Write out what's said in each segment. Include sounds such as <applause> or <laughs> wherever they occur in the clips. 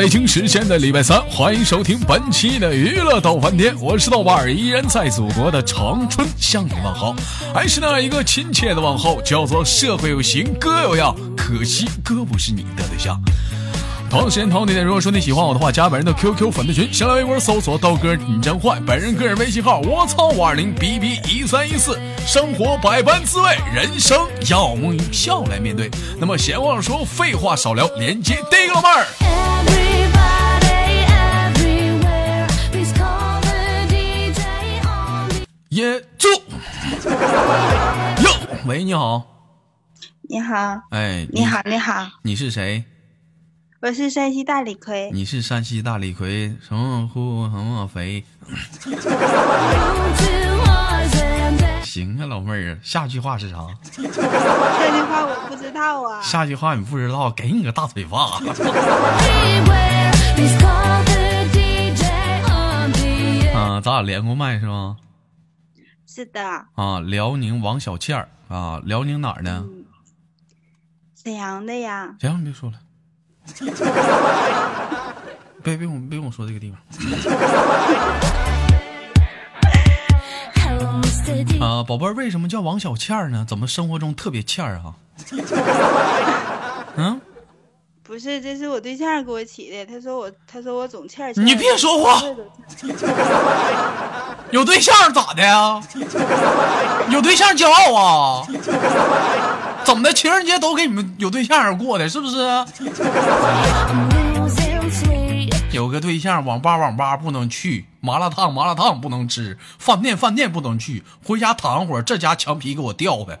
北京时间的礼拜三，欢迎收听本期的娱乐逗翻天，我是豆瓣儿，依然在祖国的长春向你问好，还是那一个亲切的问候，叫做社会有型哥有样，可惜哥不是你的对象。同时间同地点，如果说你喜欢我的话，加本人的 QQ 粉丝群，新浪微博搜索豆哥你真坏，本人个人微信号我操五二零 bb 一三一四。生活百般滋味，人生要么用笑来面对。那么闲话少说，废话少聊，连接第一个老妹儿。耶，住。哟，喂，你好。你好。哎，你好，你好。你是谁？我是山西大李逵。你是山西大李逵，什么呼什么肥？行啊，老妹儿，下句话是啥？下句话我不知道啊。下句话你不知道，给你个大嘴巴。啊，咱俩连过麦是吗？是的。啊，辽宁王小倩儿啊，辽宁哪儿呢？沈阳的呀。行，你别说了。<laughs> 别别我别我说这个地方。啊，宝贝儿，为什么叫王小倩儿呢？怎么生活中特别欠儿啊？<laughs> 嗯，不是，这是我对象给我起的。他说我，他说我总欠你别说话。<laughs> 有对象咋的呀？有对象骄傲啊？怎么的？情人节都给你们有对象过的，是不是？<laughs> 有个对象，网吧网吧不能去，麻辣烫麻辣烫不能吃，饭店饭店不能去，回家躺会儿，这家墙皮给我掉的。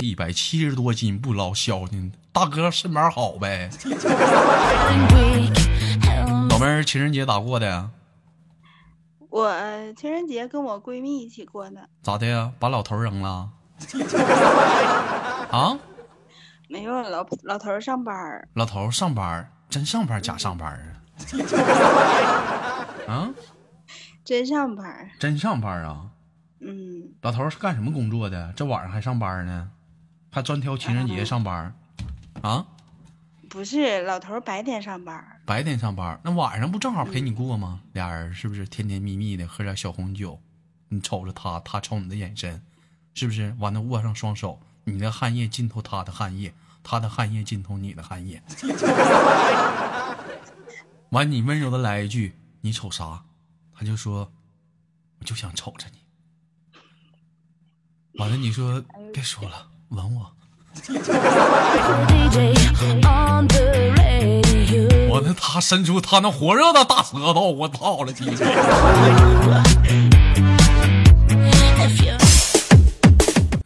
一百七十多斤不老消停，大哥身板好呗。<laughs> 老妹儿，情人节咋过的？我情人节跟我闺蜜一起过的。咋的呀？把老头扔了？<laughs> 啊？没有，老老头上班老头上班真上班假上班啊？<laughs> 啊？真上班真上班啊？嗯。老头是干什么工作的？这晚上还上班呢？还专挑情人节上班？啊？不是，老头白天上班。白天上班，那晚上不正好陪你过吗？俩人是不是甜甜蜜蜜的喝点小红酒？你瞅着他，他瞅你的眼神，是不是？完了握上双手。你的汗液浸透他的汗液，他的汗液浸透你的汗液。<laughs> 完，你温柔的来一句：“你瞅啥？”他就说：“我就想瞅着你。”完了，你说：“别说了，吻我。<laughs> ”我那，他伸出他那火热的大舌头，我操了你！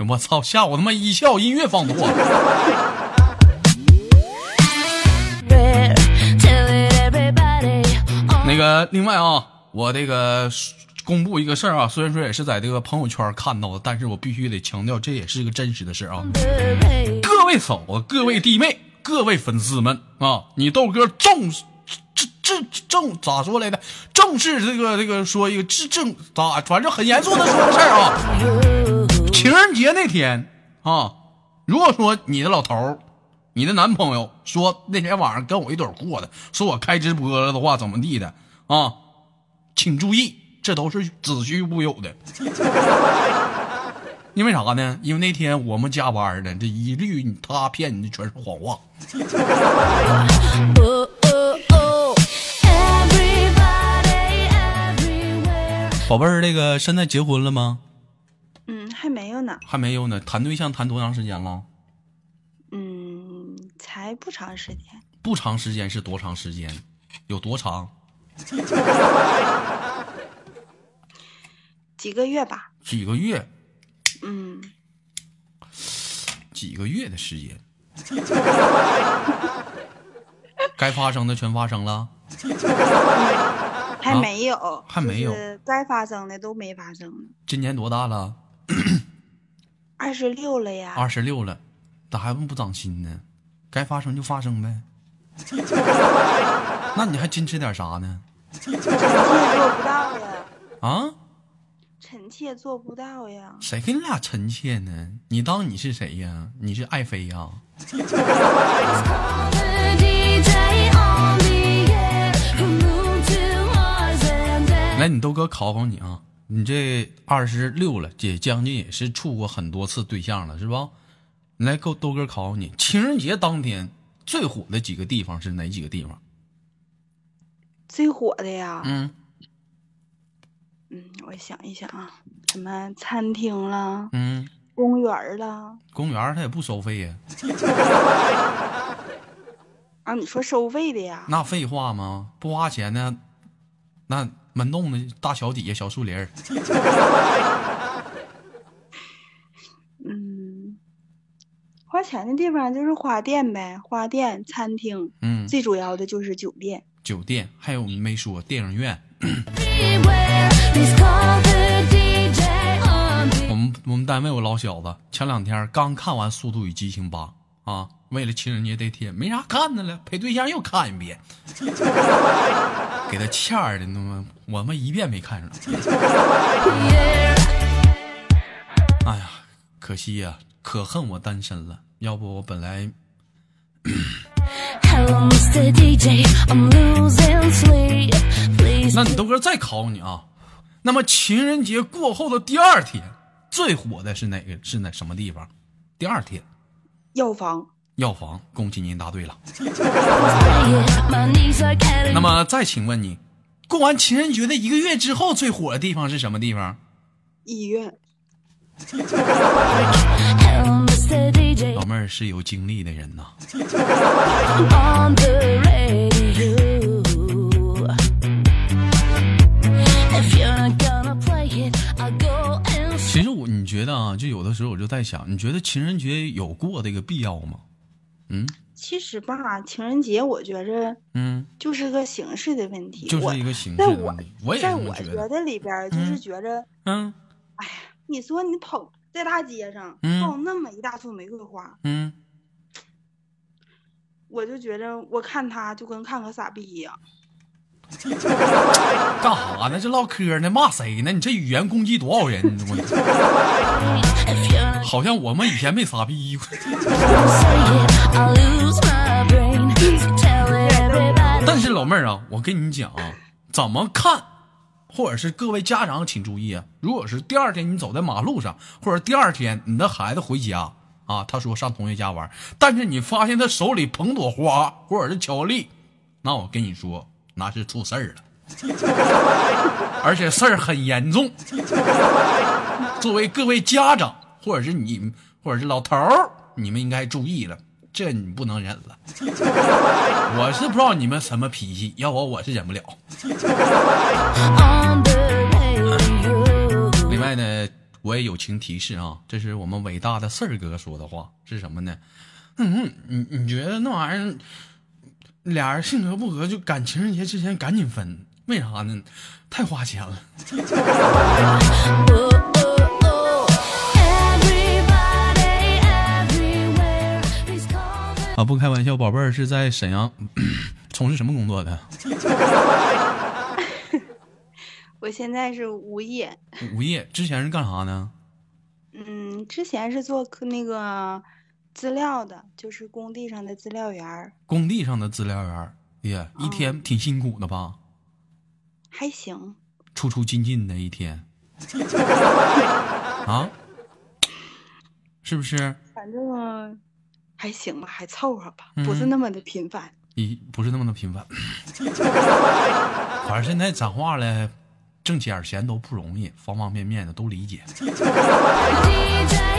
我操！吓我他妈一笑，音乐放多了。那个，另外啊，我这个公布一个事儿啊，虽然说也是在这个朋友圈看到的，但是我必须得强调，这也是个真实的事儿啊。各位嫂子、各位弟妹、各位粉丝们啊，你豆哥正正正正咋说来的？正式这个这个说一个正正咋，反正很严肃的说个事儿啊。情人节那天啊，如果说你的老头你的男朋友说那天晚上跟我一堆过的，说我开直播了的话，怎么地的啊？请注意，这都是子虚乌有的。因为啥呢？因为那天我们加班呢，这一律他骗你的全是谎话。宝贝儿，那个现在结婚了吗？嗯还没有呢，还没有呢。谈对象谈多长时间了？嗯，才不长时间。不长时间是多长时间？有多长？几个月吧。几个月？嗯。几个月的时间？该发生的全发生了。还没有，还没有。该发生的都没发生。今年多大了？二十六了呀！二十六了，咋还不长心呢？该发生就发生呗。<laughs> 那你还矜持点啥呢？臣妾做不到呀。啊？臣妾做不到呀。谁跟你俩臣妾呢？你当你是谁呀？你是爱妃呀？来，你豆哥考考你啊！你这二十六了，也将近也是处过很多次对象了，是吧？你来，够豆哥考考你，情人节当天最火的几个地方是哪几个地方？最火的呀，嗯嗯，我想一想啊，什么餐厅啦，嗯，公园儿啦，公园儿它也不收费呀，<laughs> 啊，你说收费的呀？那废话吗？不花钱呢，那门洞的大桥底下小树林儿，嗯，花钱的地方就是花店呗，花店、餐厅，嗯，最主要的就是酒店。酒店，还有我们没说电影院。我们我们单位有老小子，前两天刚看完《速度与激情八》啊，为了情人节这天没啥看的了，陪对象又看一遍，<laughs> 给他欠儿的，他妈我们一遍没看上。哎呀，可惜呀、可恨我单身了，要不我本来 Hello, Mr. DJ, I'm losing sleep. Please 那你豆哥再考你啊，那么情人节过后的第二天，最火的是哪个？是哪什么地方？第二天，药房，药房。恭喜您答对了。<laughs> 那么再请问你，过完情人节的一个月之后，最火的地方是什么地方？医院。<laughs> 老妹儿是有经历的人呐。啊，就有的时候我就在想，你觉得情人节有过这个必要吗？嗯其实吧，情人节我觉着嗯，就是个形式的问题。就是一个形式在我的问题。我也在。我觉得里边，就是觉着，嗯哎呀，你说你跑在大街上嗯放那么一大束玫瑰花，嗯，我就觉着我看他就跟看个傻逼一样。<laughs> 干啥呢？这唠嗑呢？骂谁呢？你这语言攻击多少人？我 <laughs> 好像我们以前没傻逼。gonna say it, I'll lose my brain. So tell everybody. 但是老妹儿啊，我跟你讲啊，怎么看，或者是各位家长请注意啊，如果是第二天你走在马路上，或者第二天你的孩子回家啊，他说上同学家玩，但是你发现他手里捧朵花或者是巧克力，那我跟你说，那是出事儿了，而且事儿很严重。作为各位家长，或者是你，或者是老头儿，你们应该注意了，这你不能忍了。我是不知道你们什么脾气，要我我是忍不了。<laughs> 另外呢，我也友情提示啊，这是我们伟大的四儿哥说的话，是什么呢？嗯，你你觉得那玩意儿，俩人性格不合，就赶情人节之前赶紧分，为啥呢？太花钱了。Oh, oh, oh. 啊，不开玩笑，宝贝儿是在沈阳从事什么工作的？<laughs> 我现在是无业，无业，之前是干啥呢？嗯，之前是做科那个资料的，就是工地上的资料员儿，工地上的资料员儿，耶，一天挺辛苦的吧？还行。出出进进的一天，<laughs> 啊，是不是？反正还行吧，还凑合吧，嗯不是那么的频繁。一不是那么的频繁，反正现在讲话了，挣点儿钱都不容易，方方面面的都理解。<laughs>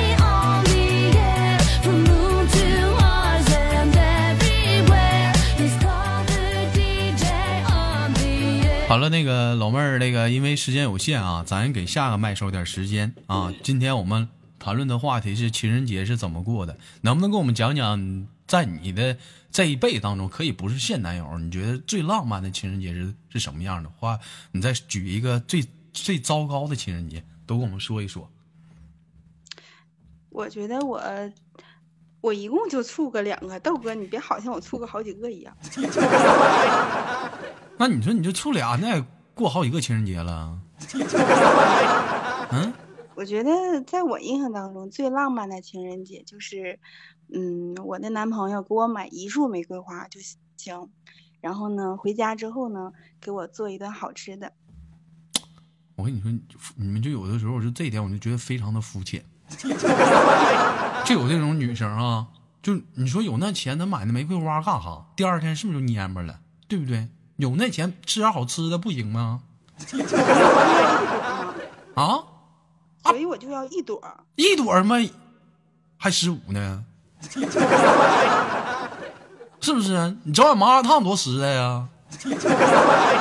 好了，那个老妹儿，那个因为时间有限啊，咱给下个麦收点时间啊。今天我们谈论的话题是情人节是怎么过的，能不能给我们讲讲，在你的这一辈当中，可以不是现男友，你觉得最浪漫的情人节是是什么样的话？你再举一个最最糟糕的情人节，都跟我们说一说。我觉得我我一共就处个两个，豆哥你别好像我处个好几个一样。<laughs> 那你说你就处俩，那也过好几个情人节了。<laughs> 嗯，我觉得在我印象当中，最浪漫的情人节就是，嗯，我的男朋友给我买一束玫瑰花就行，然后呢，回家之后呢，给我做一顿好吃的。我跟你说，你们就有的时候，就这一点，我就觉得非常的肤浅。就有这种女生啊，就你说有那钱，她买那玫瑰花干哈？第二天是不是就蔫巴了？对不对？有那钱吃点好吃的不行吗？<laughs> 啊，所以我就要一朵。一朵儿嘛，还十五呢，<laughs> 是不是？你整碗麻辣烫多实在呀！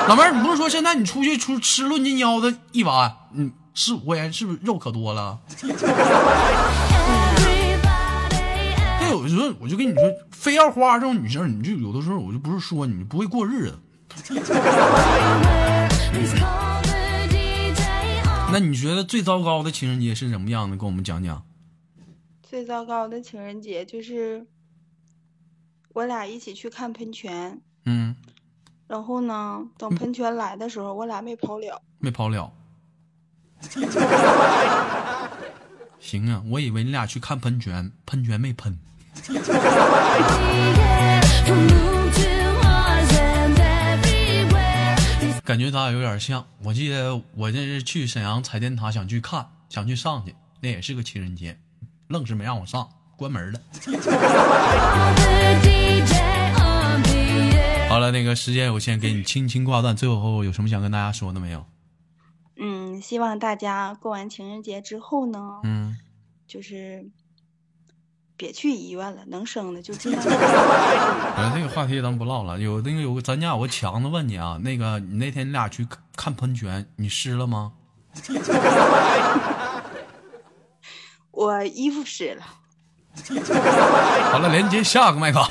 老妹儿，你不是说现在你出去出吃论斤腰子一碗，嗯，十五块钱，是不是肉可多了？那有时候我就跟你说，非要花这种女生，你就有的时候我就不是说你不会过日子。<laughs> 那你觉得最糟糕的情人节是什么样的？跟我们讲讲。最糟糕的情人节就是我俩一起去看喷泉，嗯，然后呢，等喷泉来的时候，我俩没跑了。没跑了。<laughs> 行啊，我以为你俩去看喷泉，喷泉没喷。<laughs> 感觉咱俩有点像。我记得我这是去沈阳彩电塔，想去看，想去上去，那也是个情人节，愣是没让我上，关门了。<laughs> 好了，那个时间有限，给你轻轻挂断。最后有什么想跟大家说的没有？嗯，希望大家过完情人节之后呢，嗯，就是别去医院了，能生的就尽量生。呃，<laughs> 这个话题咱不唠了。有那个有个咱家有个强子问你啊，那个你那天你俩去看看喷泉，你湿了吗？<laughs> 我衣服湿了。好了，连接下个麦克。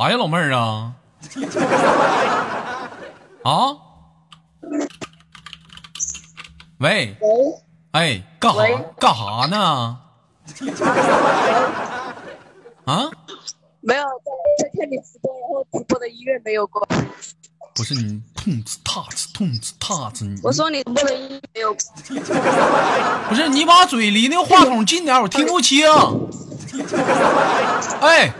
啥呀，老妹儿啊？<laughs> 啊？喂。喂，哎，干啥干啥呢？啊？没有在在看你直播，然后直播的音乐没有过。不是你痛次踏次痛次踏次，你我说你直播的音乐没有过。<laughs> 不是你把嘴离那个话筒近点，我听不清。<laughs> 哎，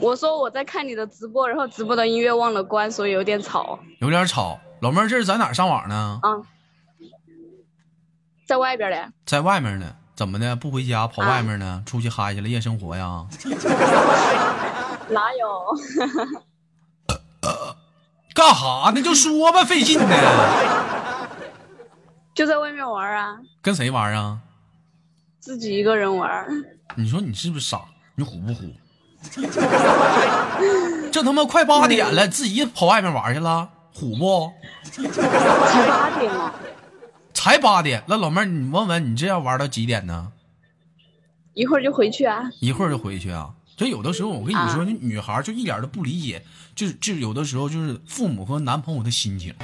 我说我在看你的直播，然后直播的音乐忘了关，所以有点吵。有点吵。老妹儿，这是在哪儿上网呢？啊，在外边嘞。在外面呢。怎么的？不回家跑外面呢？出去嗨去了，夜生活呀？<laughs> 哪有？<laughs> 干哈呢？就说吧，费劲呢。<laughs> 就在外面玩啊，跟谁玩啊？自己一个人玩。你说你是不是傻？你虎不虎？这他妈快八点了，自己跑外面玩去了，虎不？才八点呢，才八点，那老妹儿，你问问你这要玩到几点呢？一会儿就回去啊。一会儿就回去啊。就有的时候，我跟你说，女孩就一点都不理解，就就有的时候就是父母和男朋友的心情。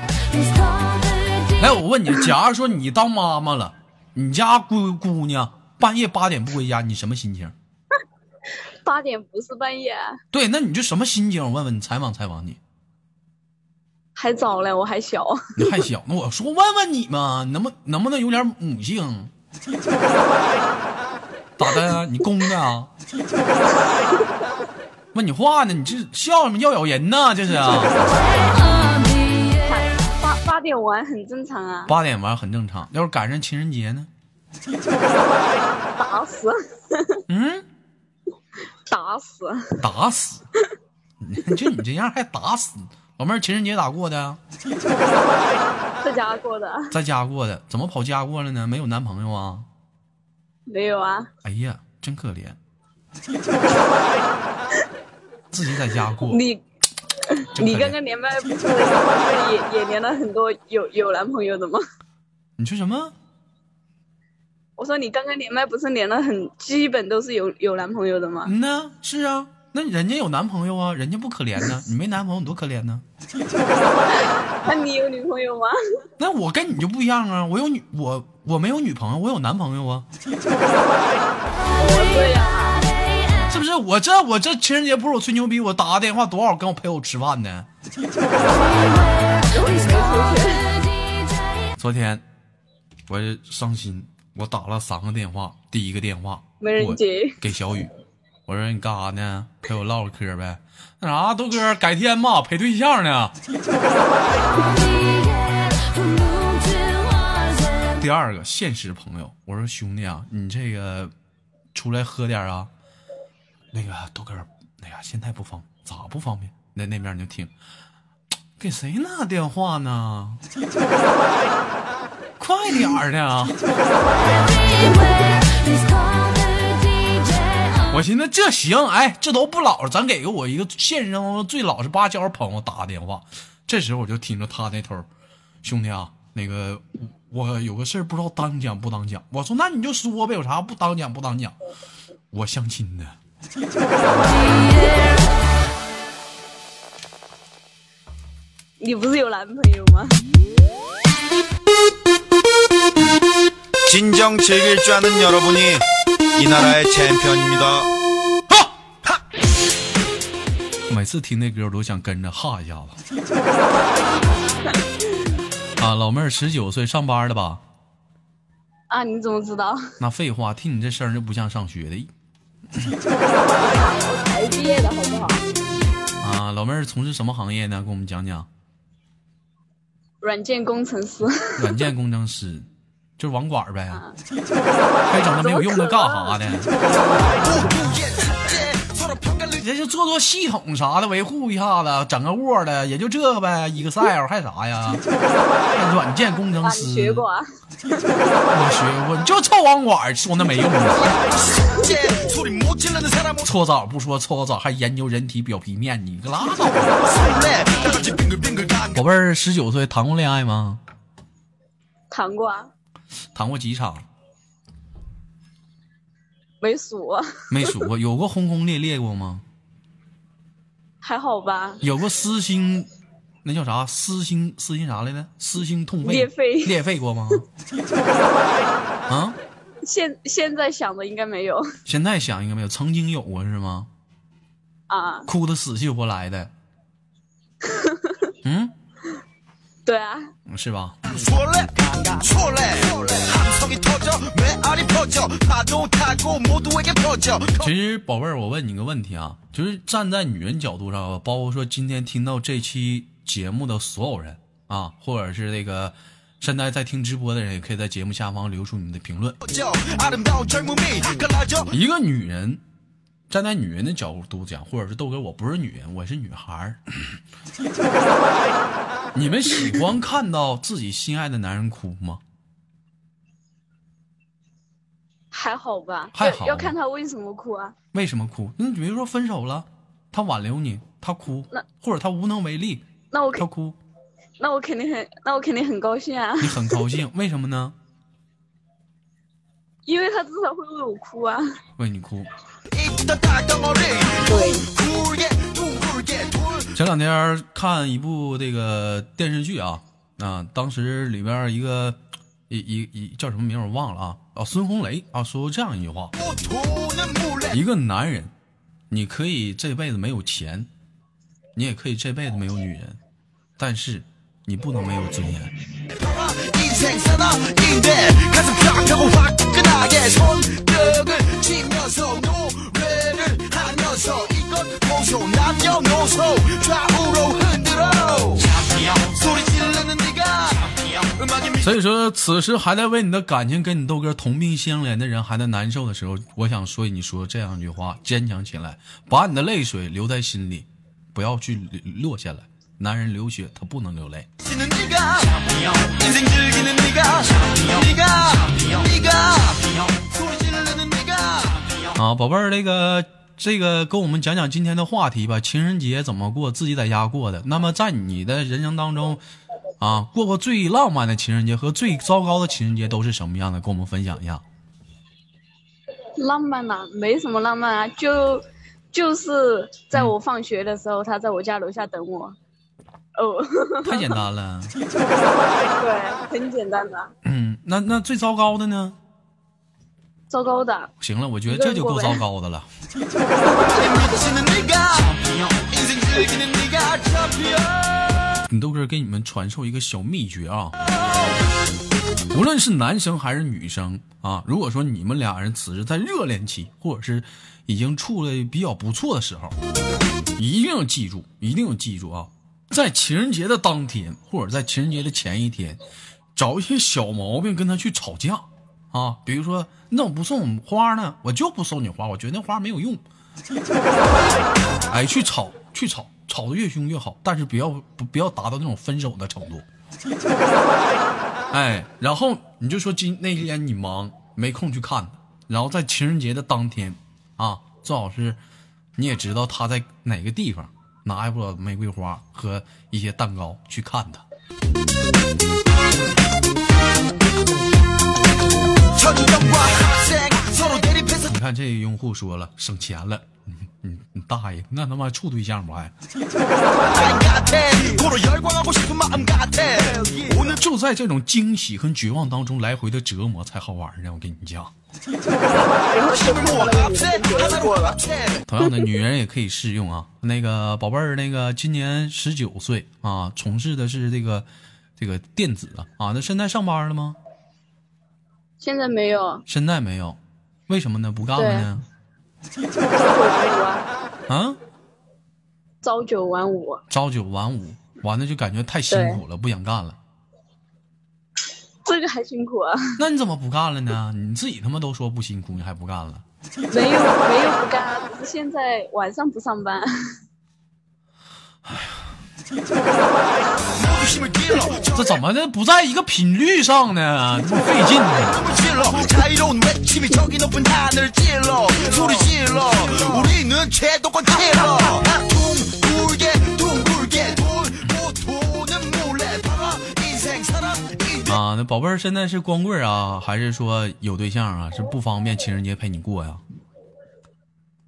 来，我问你，假如说你当妈妈了，你家姑姑娘半夜八点不回家，你什么心情？八点不是半夜啊，对，那你就什么心情？我问问你，采访采访你。还早嘞，我还小。你还小，那我说问问你嘛，能不能不能有点母性？咋的呀？你公的啊？<laughs> 问你话呢？你这笑什么？要咬人呢？这是啊？八八点玩很正常啊，八点玩很正常，要是赶上情人节呢？<laughs> 打死，嗯，打死。打死！<laughs> 就你这样还打死？老妹儿，情人节咋过的啊？<laughs> 在家过的在家过的，怎么跑家过了呢？没有男朋友啊？没有啊？哎呀，真可怜，<laughs> 自己在家过。你你刚刚连麦不是也也连了很多有有男朋友的吗？你说什么？我说你刚刚连麦不是连了很基本都是有有男朋友的吗？嗯呐，是啊，那人家有男朋友啊，人家不可怜呢，你没男朋友你多可怜呢。<laughs> 那你有女朋友吗？<laughs> 那我跟你就不一样啊，我有女我我没有女朋友，我有男朋友啊，<laughs> 我这样啊，是不是？我这我这情人节不是我吹牛逼，我打个电话多少跟我陪我吃饭呢？昨天我伤心，我打了三个电话，第一个电话没人我接给小雨，我说你干啥呢？陪我唠唠嗑呗。那啥，豆哥，改天吧，陪对象呢。第二个现实朋友，我说兄弟啊，你这个出来喝点啊。那个豆哥，那个现在不方咋不方便？那那边你就听，给谁拿电话呢？快点儿的！我寻思这行，哎，这都不老实，咱给个我一个现实当中最老实巴交朋友打个电话。这时候我就听着他那头，兄弟啊，那个我有个事儿不知道当讲不当讲。我说那你就说呗，有啥不当讲不当讲？我相亲的。你不是有男朋友吗？진정 즐길 줄 아는 여러분이 이 나라의 챔피언입니다. 每次听那歌我都想跟着哈一下子。<laughs> 啊，老妹儿十九岁，上班了吧？啊，你怎么知道？那废话，听你这声儿就不像上学的。才毕业的好不好？啊，老妹儿从事什么行业呢？给我们讲讲。软件工程师。软件工程师， <laughs> 就是网管呗，还整那没有用的干啥的？<laughs> 人家做做系统啥的，维护一下子，整个 Word 也就这个呗，Excel 还啥呀？软件工程师，<laughs> 学过、啊，我学过，就臭网管说那没用的。搓澡不说搓澡，还研究人体表皮面，你个拉倒吧！<laughs> 宝贝儿，十九岁谈过恋爱吗？谈过啊。谈过几场？没数过，<laughs> 没数过，有过轰轰烈烈过吗？还好吧？有过撕心，那叫啥？撕心撕心啥来着？撕心痛肺，裂肺裂肺过吗？<laughs> 啊，现现在想的应该没有现在想应该没有，曾经有过是吗？啊？哭的死去活来的，<laughs> 嗯，对啊，是吧？술래 술래 함성이 터져 메아리 퍼져 파도 타고 모두에게 퍼져 其实宝贝儿，我问你个问题啊，就是站在女人角度上，包括说今天听到这期节目的所有人啊，或者是那个现在在听直播的人，也可以在节目下方留出你们的评论。 아름다운 젊음이 갈라져 一个女人 站在女人的角度讲，或者是豆哥，我不是女人，我是女孩儿。<coughs> 你们喜欢看到自己心爱的男人哭吗？还好吧？还好要要看他为什么哭啊？为什么哭？那比如说分手了，他挽留你，他哭那，或者他无能为力，那我肯他哭，那我肯定很那我肯定很高兴啊，你很高兴，为什么呢？<laughs> 因为他至少会为我哭啊。为你哭。前两天看一部这个电视剧啊啊当时里边一个一一一叫什么名我忘了啊。哦孙红雷啊说过这样一句话。一个男人你可以这辈子没有钱你也可以这辈子没有女人但是你不能没有尊严。所以说此时还在为你的感情跟你豆哥同病相怜的人还在难受的时候我想说你说这样一句话坚强起来把你的泪水留在心里不要去落下来。男人流血他不能流泪。啊宝贝儿那个这个跟我们讲讲今天的话题吧，情人节怎么过？自己在家过的。那么在你的人生当中，啊，过过最浪漫的情人节和最糟糕的情人节都是什么样的？跟我们分享一下。浪漫呐、没什么浪漫啊，就就是在我放学的时候，他在我家楼下等我。哦，<laughs> 太简单了。<laughs> 对，很简单的。嗯，那那最糟糕的呢？糟糕的。行了我觉得这就够糟糕的了。你都是给你们传授一个小秘诀啊。无论是男生还是女生啊如果说你们俩人此时在热恋期或者是已经处的比较不错的时候一定要记住一定要记住啊在情人节的当天或者在情人节的前一天找一些小毛病跟他去吵架。啊，比如说你怎么不送我花呢？我就不送你花，我觉得那花没有用。<laughs> 哎，去吵，去吵，吵得越凶越好，但是不要不不要达到那种分手的程度。哎，然后你就说今那天你忙没空去看他，然后在情人节的当天啊，最好是你也知道他在哪个地方，拿一朵玫瑰花和一些蛋糕去看他。这个用户说了省钱了。你你大爷那他妈处对象不还？<laughs> 就在这种惊喜和绝望当中来回的折磨才好玩呢我跟你讲。<laughs> 同样的女人也可以适用啊。那个宝贝那个今年十九岁啊从事的是这个这个电子啊那现在上班了吗？现在没有。现在没有。为什么呢？不干了呢？啊？朝九晚五。朝九晚五，完了就感觉太辛苦了，不想干了。这个还辛苦啊？那你怎么不干了呢？你自己他妈都说不辛苦，你还不干了？没有，没有不干，只是现在晚上不上班。哎呀。这怎么的不在一个频率上呢？这么费劲。啊，那宝贝儿现在是光棍啊，还是说有对象啊？是不方便情人节陪你过呀？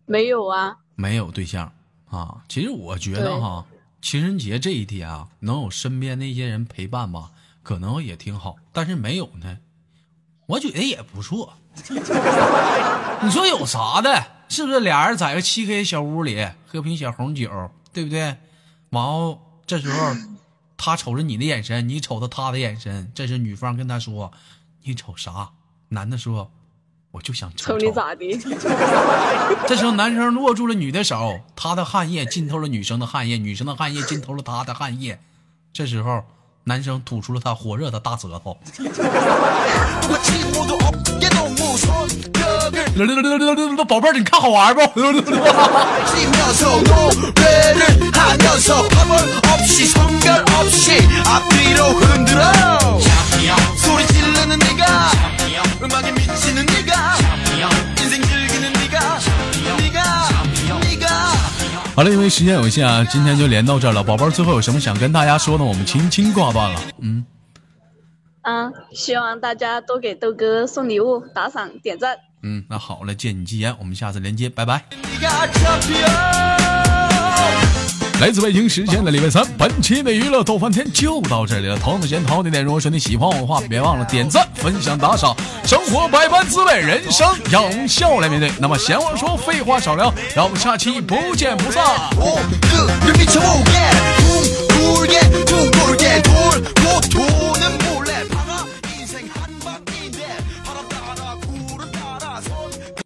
没有啊，没有对象啊。其实我觉得哈。情人节这一天啊，能有身边那些人陪伴吧，可能也挺好。但是没有呢，我觉得也不错。你说有啥的？是不是俩人在个漆黑小屋里喝瓶小红酒，对不对？完后这时候他瞅着你的眼神，你瞅着他的眼神，这时女方跟他说：“你瞅啥？”男的说：“我就想抽你咋的？<laughs> 这时候男生握住了女的手，他的汗液浸透了女生的汗液，女生的汗液浸透了他的汗液。这时候男生吐出了他火热的大舌头。<laughs> 宝贝儿，你看好玩不？<laughs> 치면서 노래를 하면서 파벌 없이 성별 없이 앞뒤로 흔들어 소리 지르는 네가 음악에 미치는 네가 인생 즐기는 네가 네가 네가 好了，因为时间有限啊，今天就连到这儿了。宝贝儿，最后有什么想跟大家说的？我们轻轻挂断了。嗯，啊，希望大家多给豆哥送礼物、打赏、点赞。嗯，那好了，借你吉言，我们下次连接，拜拜。 来自北京时间的礼拜三，本期的娱乐逗翻天就到这里了。桃子先，桃子点。如果说你喜欢我的话，别忘了点赞、分享、打赏。生活百般滋味，人生要用笑来面对。那么闲话少说，废话少聊，让我们下期不见不散。